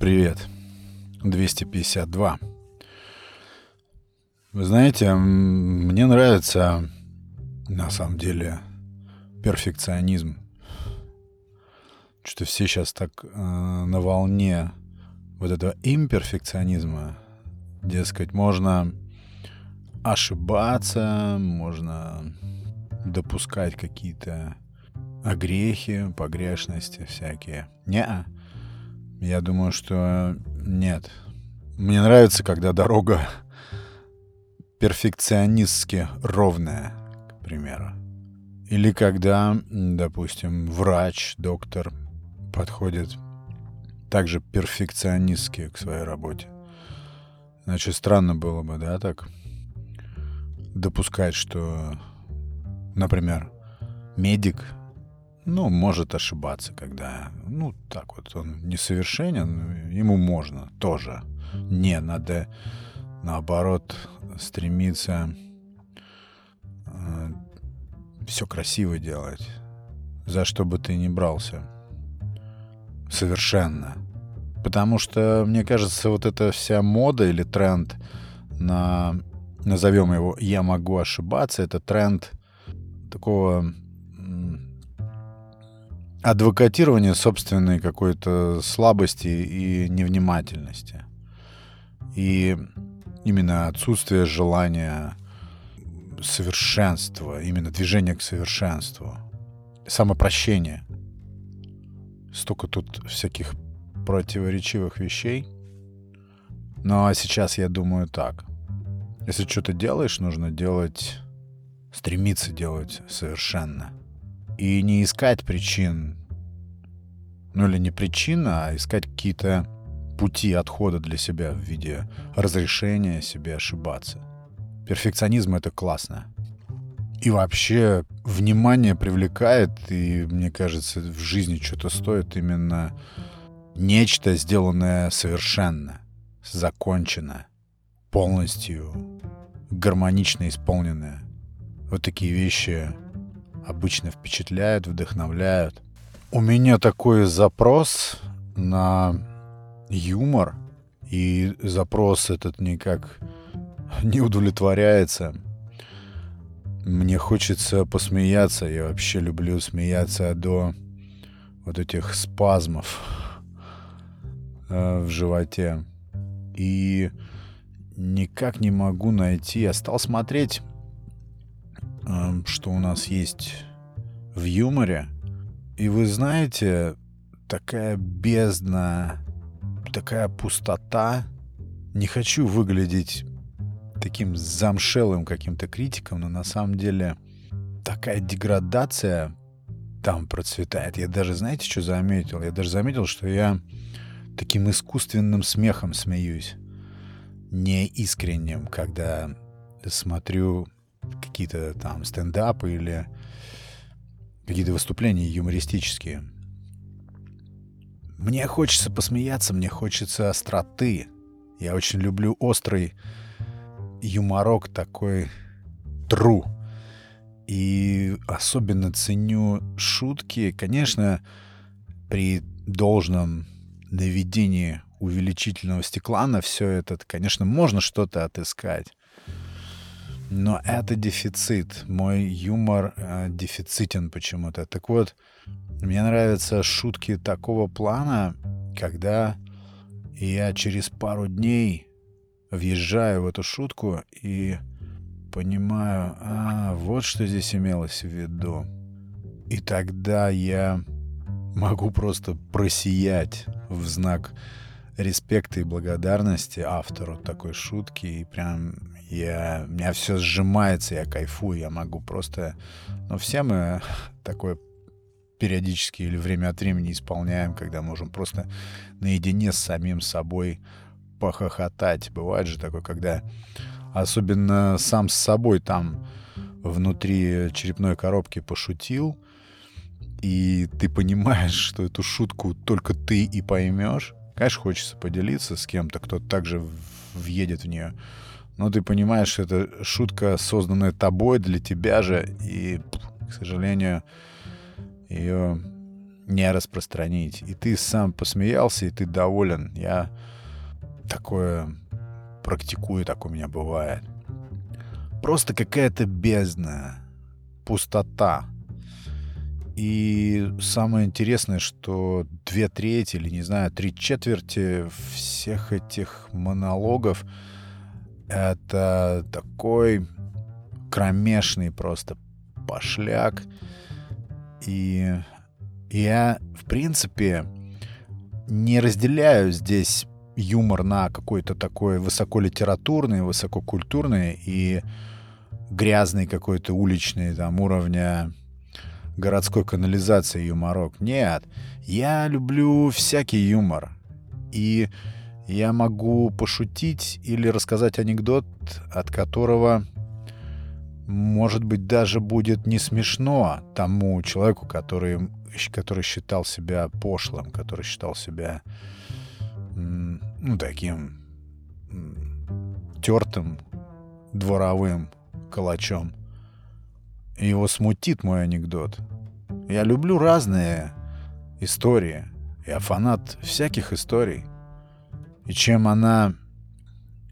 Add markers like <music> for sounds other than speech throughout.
Привет. 252. Вы знаете, мне нравится на самом деле перфекционизм. Что все сейчас так э, на волне вот этого имперфекционизма. Дескать, можно ошибаться, можно допускать какие-то огрехи, погрешности всякие. Не, я думаю, что нет. Мне нравится, когда дорога перфекционистски ровная, к примеру. Или когда, допустим, врач, доктор подходит также перфекционистски к своей работе. Значит, странно было бы, да, так допускать, что, например, медик, ну, может ошибаться, когда, ну, так вот, он несовершенен, ему можно тоже. Не, надо, наоборот, стремиться э, все красиво делать, за что бы ты ни брался. Совершенно. Потому что, мне кажется, вот эта вся мода или тренд на, назовем его «я могу ошибаться», это тренд такого адвокатирования собственной какой-то слабости и невнимательности. И именно отсутствие желания совершенства, именно движение к совершенству, самопрощение. Столько тут всяких противоречивых вещей. Ну а сейчас я думаю так. Если что-то делаешь, нужно делать, стремиться делать совершенно. И не искать причин, ну или не причина, а искать какие-то пути отхода для себя в виде разрешения себе ошибаться. Перфекционизм — это классно. И вообще внимание привлекает, и мне кажется, в жизни что-то стоит именно нечто, сделанное совершенно, закончено, полностью гармонично исполненное. Вот такие вещи обычно впечатляют, вдохновляют. У меня такой запрос на юмор, и запрос этот никак не удовлетворяется. Мне хочется посмеяться. Я вообще люблю смеяться до вот этих спазмов э, в животе. И никак не могу найти. Я стал смотреть, что у нас есть в юморе. И вы знаете, такая бездна такая пустота. Не хочу выглядеть таким замшелым каким-то критиком, но на самом деле такая деградация там процветает. Я даже, знаете, что заметил? Я даже заметил, что я таким искусственным смехом смеюсь. Не искренним, когда смотрю какие-то там стендапы или какие-то выступления юмористические. Мне хочется посмеяться, мне хочется остроты. Я очень люблю острый юморок такой тру. И особенно ценю шутки. Конечно, при должном наведении увеличительного стекла на все это, конечно, можно что-то отыскать. Но это дефицит. Мой юмор э, дефицитен почему-то. Так вот, мне нравятся шутки такого плана, когда я через пару дней въезжаю в эту шутку и понимаю, а, вот что здесь имелось в виду. И тогда я могу просто просиять в знак респекта и благодарности автору такой шутки. И прям я, у меня все сжимается, я кайфую, я могу просто... Ну, все мы <laughs> такое периодически или время от времени исполняем, когда можем просто наедине с самим собой похохотать. Бывает же такое, когда особенно сам с собой там внутри черепной коробки пошутил, и ты понимаешь, <laughs> что эту шутку только ты и поймешь. Конечно, хочется поделиться с кем-то, кто также въедет в нее. Но ты понимаешь, что это шутка, созданная тобой для тебя же, и, к сожалению, ее не распространить. И ты сам посмеялся, и ты доволен. Я такое практикую, так у меня бывает. Просто какая-то бездна, пустота. И самое интересное, что две трети или, не знаю, три четверти всех этих монологов — это такой кромешный просто пошляк. И я, в принципе, не разделяю здесь юмор на какой-то такой высоколитературный, высококультурный и грязный какой-то уличный там уровня городской канализации юморок. Нет, я люблю всякий юмор. И я могу пошутить или рассказать анекдот, от которого, может быть, даже будет не смешно тому человеку, который, который считал себя пошлым, который считал себя ну, таким тертым дворовым калачом. его смутит мой анекдот. Я люблю разные истории. Я фанат всяких историй. И чем она,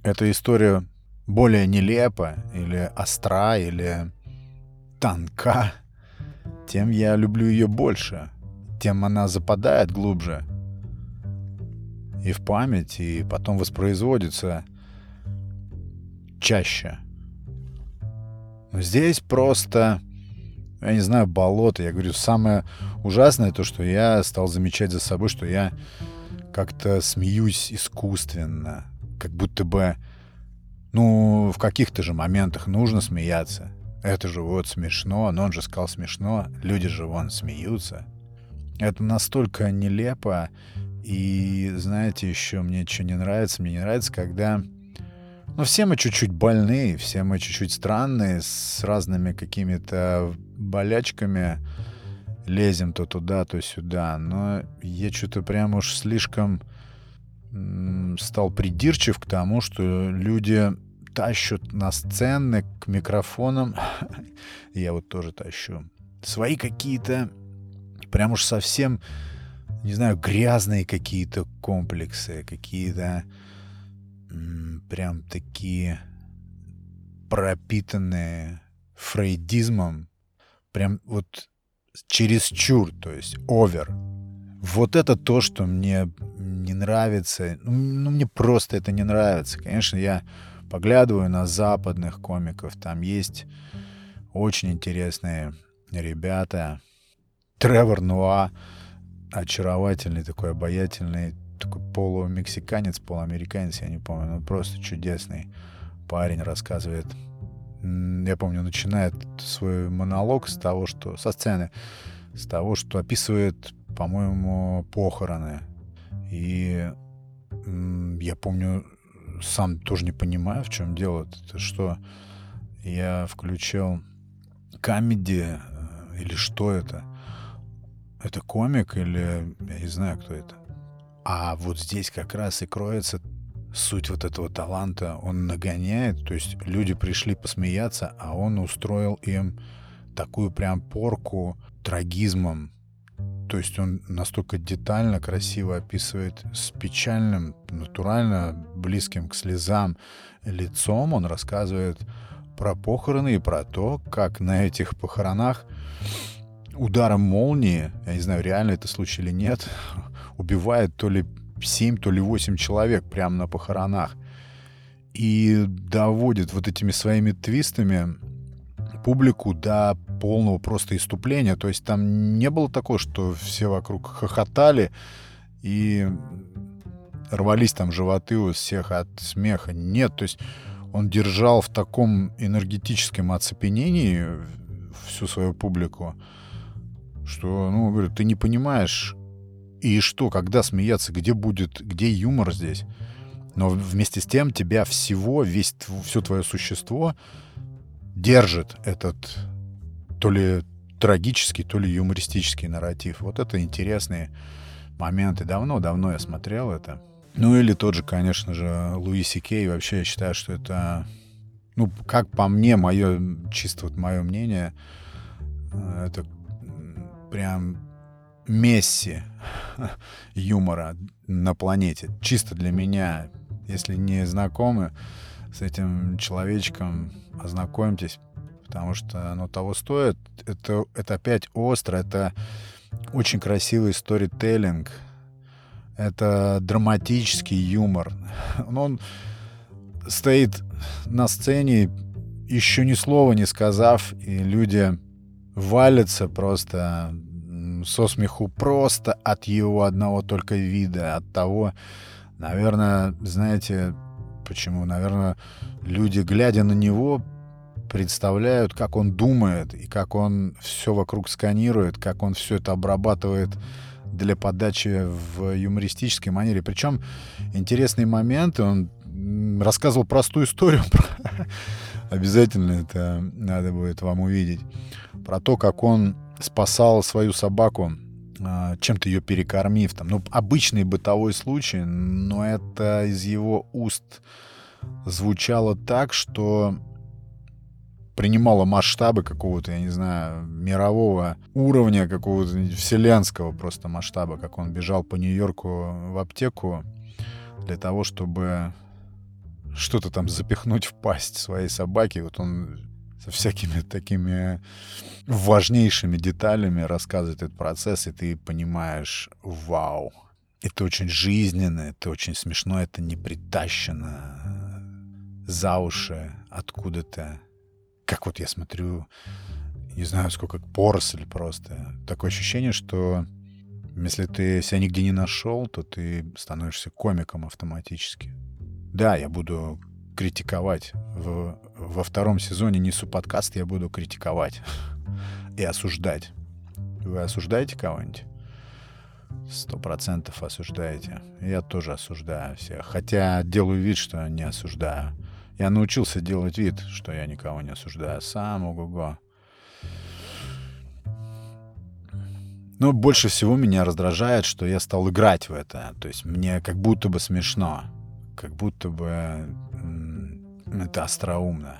эта история, более нелепа или остра, или тонка, тем я люблю ее больше. Тем она западает глубже — и в память, и потом воспроизводится чаще. Но здесь просто, я не знаю, болото. Я говорю, самое ужасное то, что я стал замечать за собой, что я как-то смеюсь искусственно. Как будто бы, ну, в каких-то же моментах нужно смеяться. Это же вот смешно, но он же сказал смешно, люди же вон смеются. Это настолько нелепо и знаете, еще мне что не нравится? Мне не нравится, когда... Ну, все мы чуть-чуть больные, все мы чуть-чуть странные, с разными какими-то болячками. Лезем то туда, то сюда. Но я что-то прям уж слишком стал придирчив к тому, что люди тащут на сцены к микрофонам. <laughs> я вот тоже тащу. Свои какие-то прям уж совсем не знаю, грязные какие-то комплексы, какие-то прям такие пропитанные фрейдизмом, прям вот чересчур, то есть овер. Вот это то, что мне не нравится. Ну, ну, мне просто это не нравится. Конечно, я поглядываю на западных комиков. Там есть очень интересные ребята. Тревор Нуа, очаровательный, такой обаятельный, такой полумексиканец, полуамериканец, я не помню, ну просто чудесный парень рассказывает. Я помню, начинает свой монолог с того, что со сцены, с того, что описывает, по-моему, похороны. И я помню, сам тоже не понимаю, в чем дело. Это что я включил комедии э, или что это — это комик или я не знаю, кто это. А вот здесь как раз и кроется суть вот этого таланта. Он нагоняет, то есть люди пришли посмеяться, а он устроил им такую прям порку трагизмом. То есть он настолько детально, красиво описывает с печальным, натурально близким к слезам лицом. Он рассказывает про похороны и про то, как на этих похоронах ударом молнии, я не знаю, реально это случай или нет, <laughs> убивает то ли 7, то ли 8 человек прямо на похоронах. И доводит вот этими своими твистами публику до полного просто иступления. То есть там не было такого, что все вокруг хохотали и рвались там животы у всех от смеха. Нет, то есть он держал в таком энергетическом оцепенении всю свою публику, что, ну, говорю, ты не понимаешь, и что, когда смеяться, где будет, где юмор здесь. Но вместе с тем тебя всего, весь, все твое существо держит этот то ли трагический, то ли юмористический нарратив. Вот это интересные моменты. Давно-давно я смотрел это. Ну или тот же, конечно же, Луиси Кей. Вообще я считаю, что это, ну, как по мне, мое, чисто вот мое мнение, э, это прям Месси юмора на планете. Чисто для меня. Если не знакомы с этим человечком, ознакомьтесь, потому что оно того стоит. Это, это опять остро, это очень красивый сторителлинг, это драматический юмор. Он стоит на сцене, еще ни слова не сказав, и люди валятся просто со смеху просто от его одного только вида, от того, наверное, знаете, почему? Наверное, люди, глядя на него, представляют, как он думает и как он все вокруг сканирует, как он все это обрабатывает для подачи в юмористической манере. Причем интересные моменты, он рассказывал простую историю, <laughs> обязательно это надо будет вам увидеть, про то, как он спасал свою собаку, а, чем-то ее перекормив. Там, ну, обычный бытовой случай, но это из его уст звучало так, что принимало масштабы какого-то, я не знаю, мирового уровня, какого-то вселенского просто масштаба, как он бежал по Нью-Йорку в аптеку для того, чтобы что-то там запихнуть в пасть своей собаки. Вот он со всякими такими важнейшими деталями рассказывает этот процесс, и ты понимаешь, вау, это очень жизненно, это очень смешно, это не притащено за уши откуда-то. Как вот я смотрю, не знаю, сколько поросль просто. Такое ощущение, что если ты себя нигде не нашел, то ты становишься комиком автоматически. Да, я буду критиковать. В, во втором сезоне несу подкаст, я буду критиковать и осуждать. Вы осуждаете кого-нибудь? Сто процентов осуждаете. Я тоже осуждаю всех. Хотя делаю вид, что не осуждаю. Я научился делать вид, что я никого не осуждаю. Сам ого-го. Но больше всего меня раздражает, что я стал играть в это. То есть мне как будто бы смешно. Как будто бы это остроумно.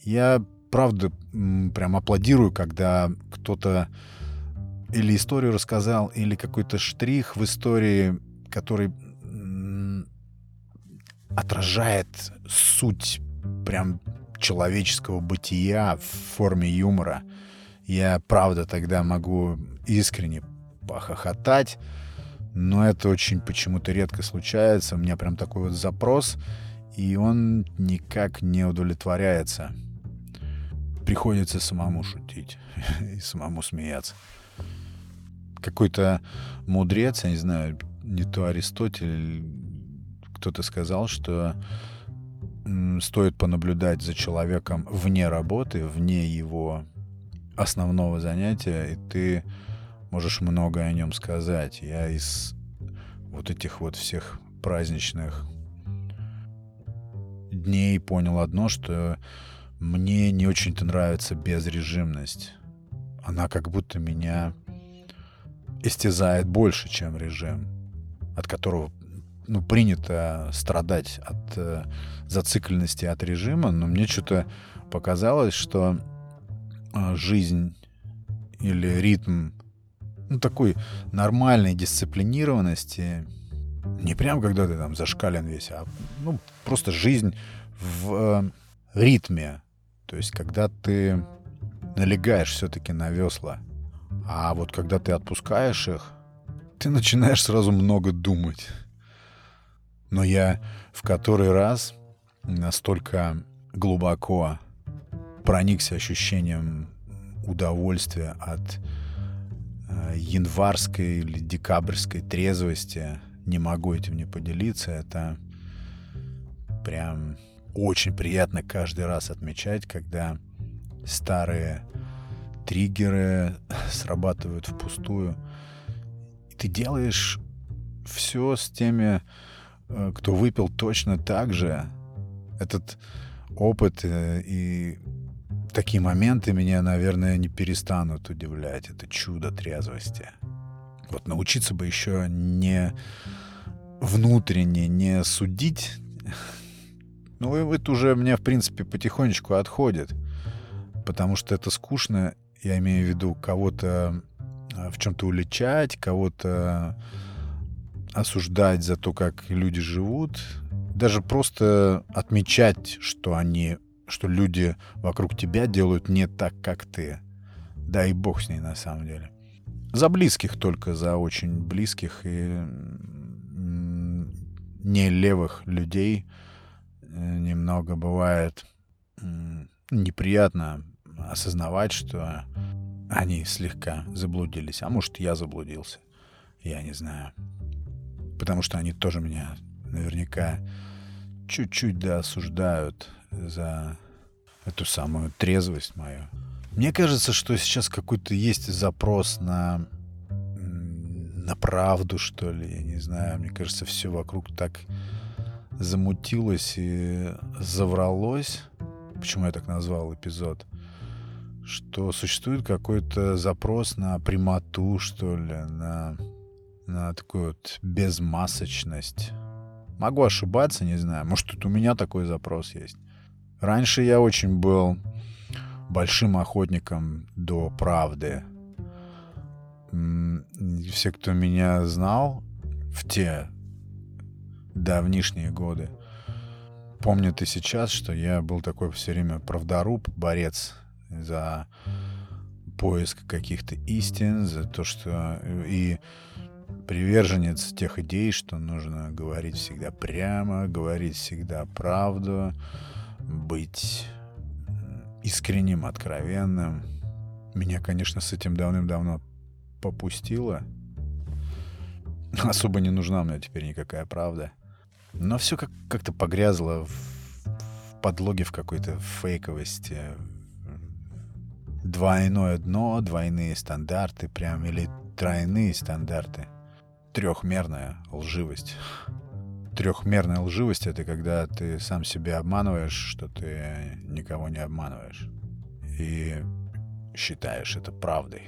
Я, правда, прям аплодирую, когда кто-то или историю рассказал, или какой-то штрих в истории, который отражает суть прям человеческого бытия в форме юмора. Я, правда, тогда могу искренне похохотать, но это очень почему-то редко случается. У меня прям такой вот запрос — и он никак не удовлетворяется. Приходится самому шутить <laughs> и самому смеяться. Какой-то мудрец, я не знаю, не то Аристотель, кто-то сказал, что стоит понаблюдать за человеком вне работы, вне его основного занятия, и ты можешь многое о нем сказать. Я из вот этих вот всех праздничных дней понял одно, что мне не очень-то нравится безрежимность. Она как будто меня истязает больше, чем режим, от которого ну, принято страдать от э, зацикленности от режима, но мне что-то показалось, что э, жизнь или ритм ну, такой нормальной дисциплинированности не прям когда ты там зашкален весь, а ну, просто жизнь в э, ритме. То есть когда ты налегаешь все-таки на весла. А вот когда ты отпускаешь их, ты начинаешь сразу много думать. Но я в который раз настолько глубоко проникся ощущением удовольствия от э, январской или декабрьской трезвости — не могу этим не поделиться. Это прям очень приятно каждый раз отмечать, когда старые триггеры <laughs> срабатывают впустую. И ты делаешь все с теми, э, кто выпил точно так же. Этот опыт э, и такие моменты меня, наверное, не перестанут удивлять. Это чудо трезвости. Вот научиться бы еще не внутренне не судить. Ну, это уже мне, в принципе, потихонечку отходит. Потому что это скучно. Я имею в виду кого-то э, в чем-то уличать, кого-то осуждать за то, как люди живут, даже просто отмечать, что они, что люди вокруг тебя делают не так, как ты. Да и бог с ней на самом деле. За близких только, за очень близких и не левых людей э, немного бывает неприятно осознавать, что они слегка заблудились. А может, я заблудился. Я не знаю. Потому что они тоже меня наверняка чуть-чуть да осуждают за эту самую трезвость мою. Мне кажется, что сейчас какой-то есть запрос на на правду, что ли, я не знаю. Мне кажется, все вокруг так замутилось и завралось. Почему я так назвал эпизод? Что существует какой-то запрос на прямоту, что ли, на, на такую вот безмасочность. Могу ошибаться, не знаю. Может, тут у меня такой запрос есть. Раньше я очень был большим охотником до правды. Все, кто меня знал в те давнишние годы, помнят и сейчас, что я был такой все время правдоруб, борец за поиск каких-то истин, за то, что и приверженец тех идей, что нужно говорить всегда прямо, говорить всегда правду, быть искренним, откровенным. Меня, конечно, с этим давным-давно попустило. Особо не нужна мне теперь никакая правда. Но все как- как-то погрязло в, в подлоге в какой-то фейковости. Двойное дно, двойные стандарты прям, или тройные стандарты. Трехмерная лживость. Трехмерная лживость — это когда ты сам себя обманываешь, что ты никого не обманываешь. И считаешь это правдой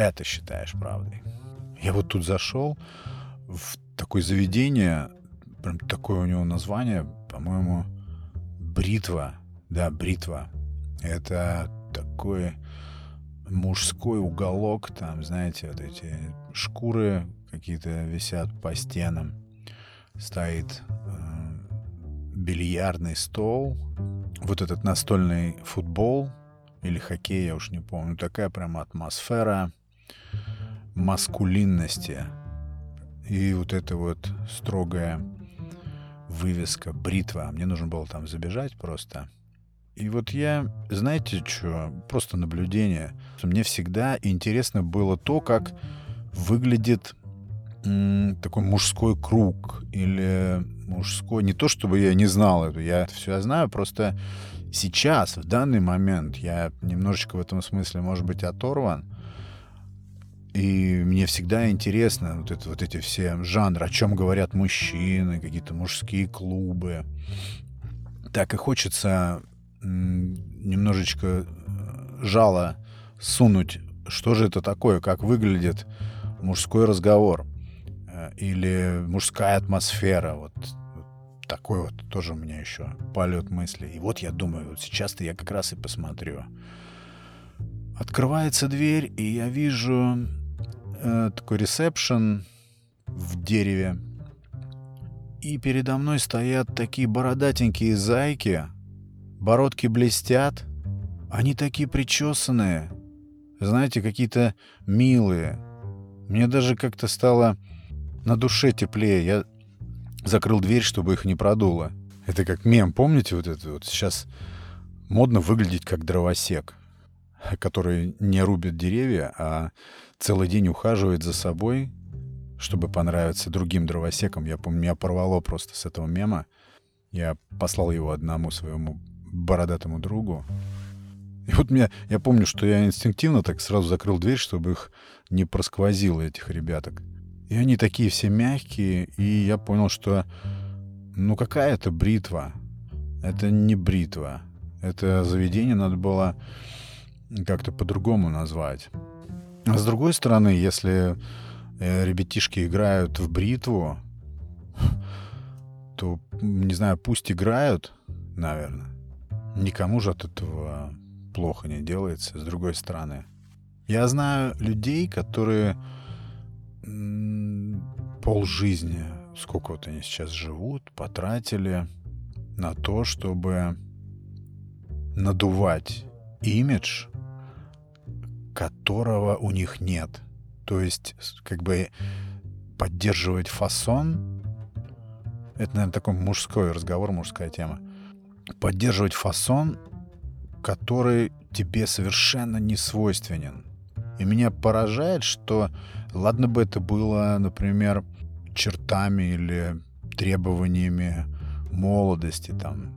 это считаешь правдой. Я вот тут зашел в такое заведение, прям такое у него название, по-моему, бритва. Да, бритва. Это такой мужской уголок, там, знаете, вот эти шкуры какие-то висят по стенам. Стоит э, бильярдный стол, вот этот настольный футбол или хоккей, я уж не помню. Такая прям атмосфера маскулинности. И вот эта вот строгая вывеска, бритва. Мне нужно было там забежать просто. И вот я, знаете что, просто наблюдение. Мне всегда интересно было то, как выглядит такой мужской круг или мужской... Не то, чтобы я не знал это, я это все знаю, просто сейчас, в данный момент, я немножечко в этом смысле, может быть, оторван. И мне всегда интересно вот, это, вот эти все жанры, о чем говорят мужчины, какие-то мужские клубы. Так и хочется немножечко э, жало сунуть, что же это такое, как выглядит мужской разговор или мужская атмосфера. Вот, вот такой вот тоже у меня еще полет мысли. И вот я думаю, вот сейчас-то я как раз и посмотрю. Открывается дверь, и я вижу э, такой ресепшн в дереве. И передо мной стоят такие бородатенькие зайки. Бородки блестят. Они такие причесанные. Знаете, какие-то милые. Мне даже как-то стало на душе теплее. Я закрыл дверь, чтобы их не продуло. Это как мем, помните вот это вот? Сейчас модно выглядеть как дровосек, который не рубит деревья, а целый день ухаживает за собой, чтобы понравиться другим дровосекам. Я помню, меня порвало просто с этого мема. Я послал его одному своему бородатому другу. И вот меня, я помню, что я инстинктивно так сразу закрыл дверь, чтобы их не просквозило, этих ребяток. И они такие все мягкие, и я понял, что ну какая это бритва? Это не бритва. Это заведение надо было как-то по-другому назвать. А с другой стороны, если э, ребятишки играют в бритву, то, не знаю, пусть играют, наверное. Никому же от этого плохо не делается, с другой стороны. Я знаю людей, которые пол жизни, сколько вот они сейчас живут, потратили на то, чтобы надувать имидж, которого у них нет. То есть, как бы поддерживать фасон, это, наверное, такой мужской разговор, мужская тема. Поддерживать фасон, который тебе совершенно не свойственен. И меня поражает, что ладно бы это было, например, чертами или требованиями молодости, там,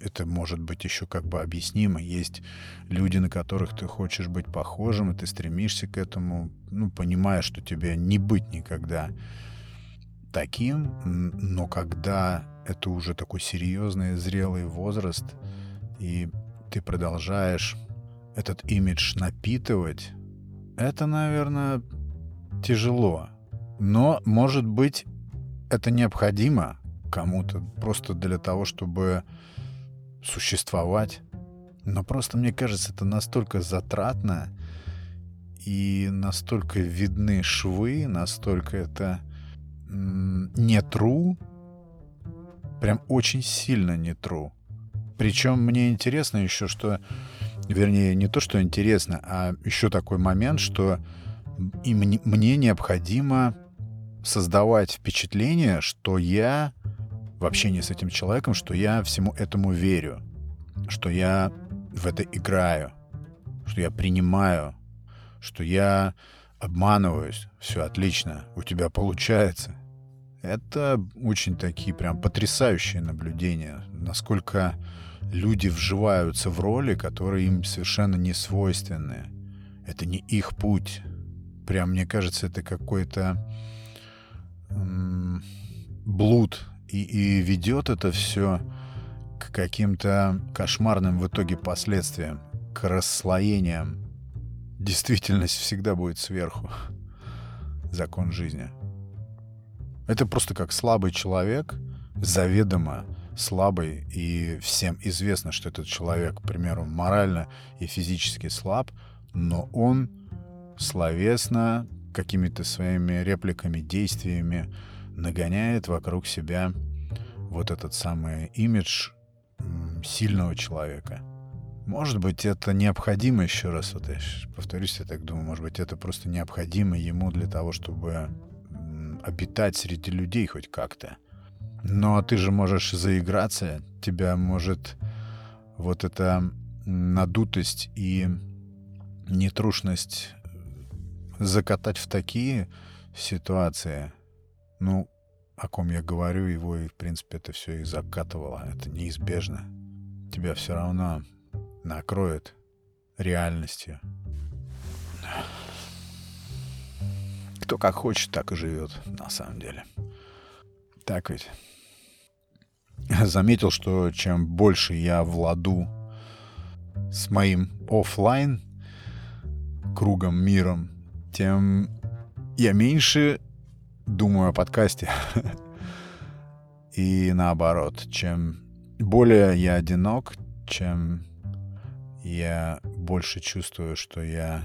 это может быть еще как бы объяснимо. Есть люди, на которых ты хочешь быть похожим, и ты стремишься к этому, ну, понимая, что тебе не быть никогда таким, но когда это уже такой серьезный, зрелый возраст, и ты продолжаешь этот имидж напитывать, это, наверное, тяжело. Но, может быть, это необходимо кому-то просто для того, чтобы существовать. Но просто, мне кажется, это настолько затратно и настолько видны швы, настолько это не true, прям очень сильно не true. Причем мне интересно еще, что, вернее, не то, что интересно, а еще такой момент, что и мне, мне необходимо создавать впечатление, что я в общении с этим человеком, что я всему этому верю, что я в это играю, что я принимаю, что я обманываюсь. Все отлично, у тебя получается. Это очень такие прям потрясающие наблюдения, насколько люди вживаются в роли, которые им совершенно не свойственны. Это не их путь. Прям, мне кажется, это какой-то блуд. И, и ведет это все к каким-то кошмарным в итоге последствиям, к расслоениям. Действительность всегда будет сверху. Закон жизни. Это просто как слабый человек, заведомо слабый, и всем известно, что этот человек, к примеру, морально и физически слаб, но он словесно какими-то своими репликами, действиями нагоняет вокруг себя вот этот самый имидж сильного человека. Может быть, это необходимо еще раз, вот я повторюсь, я так думаю, может быть, это просто необходимо ему для того, чтобы обитать среди людей хоть как-то. Но ты же можешь заиграться, тебя может вот эта надутость и нетрушность закатать в такие ситуации, ну, о ком я говорю, его и, в принципе, это все и закатывало. Это неизбежно. Тебя все равно накроет реальностью. Кто как хочет, так и живет, на самом деле. Так ведь. <laughs> Заметил, что чем больше я в ладу с моим офлайн кругом, миром, тем я меньше думаю о подкасте. <laughs> И наоборот, чем более я одинок, чем я больше чувствую, что я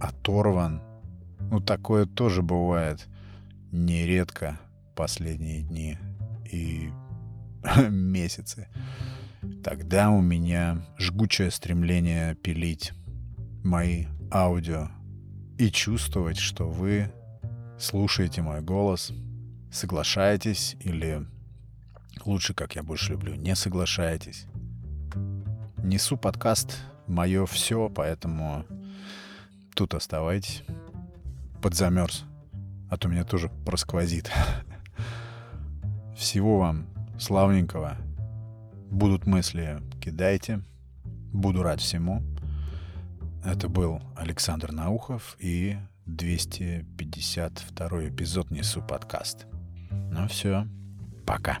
оторван. Ну, такое тоже бывает нередко последние дни и <laughs> месяцы. Тогда у меня жгучее стремление пилить мои аудио и чувствовать, что вы слушаете мой голос, соглашаетесь или лучше, как я больше люблю, не соглашаетесь. Несу подкаст мое все, поэтому тут оставайтесь. Подзамерз, а то меня тоже просквозит. <laughs> Всего вам славненького. Будут мысли, кидайте. Буду рад всему. Это был Александр Наухов и 252 эпизод «Несу подкаст». Ну все, пока.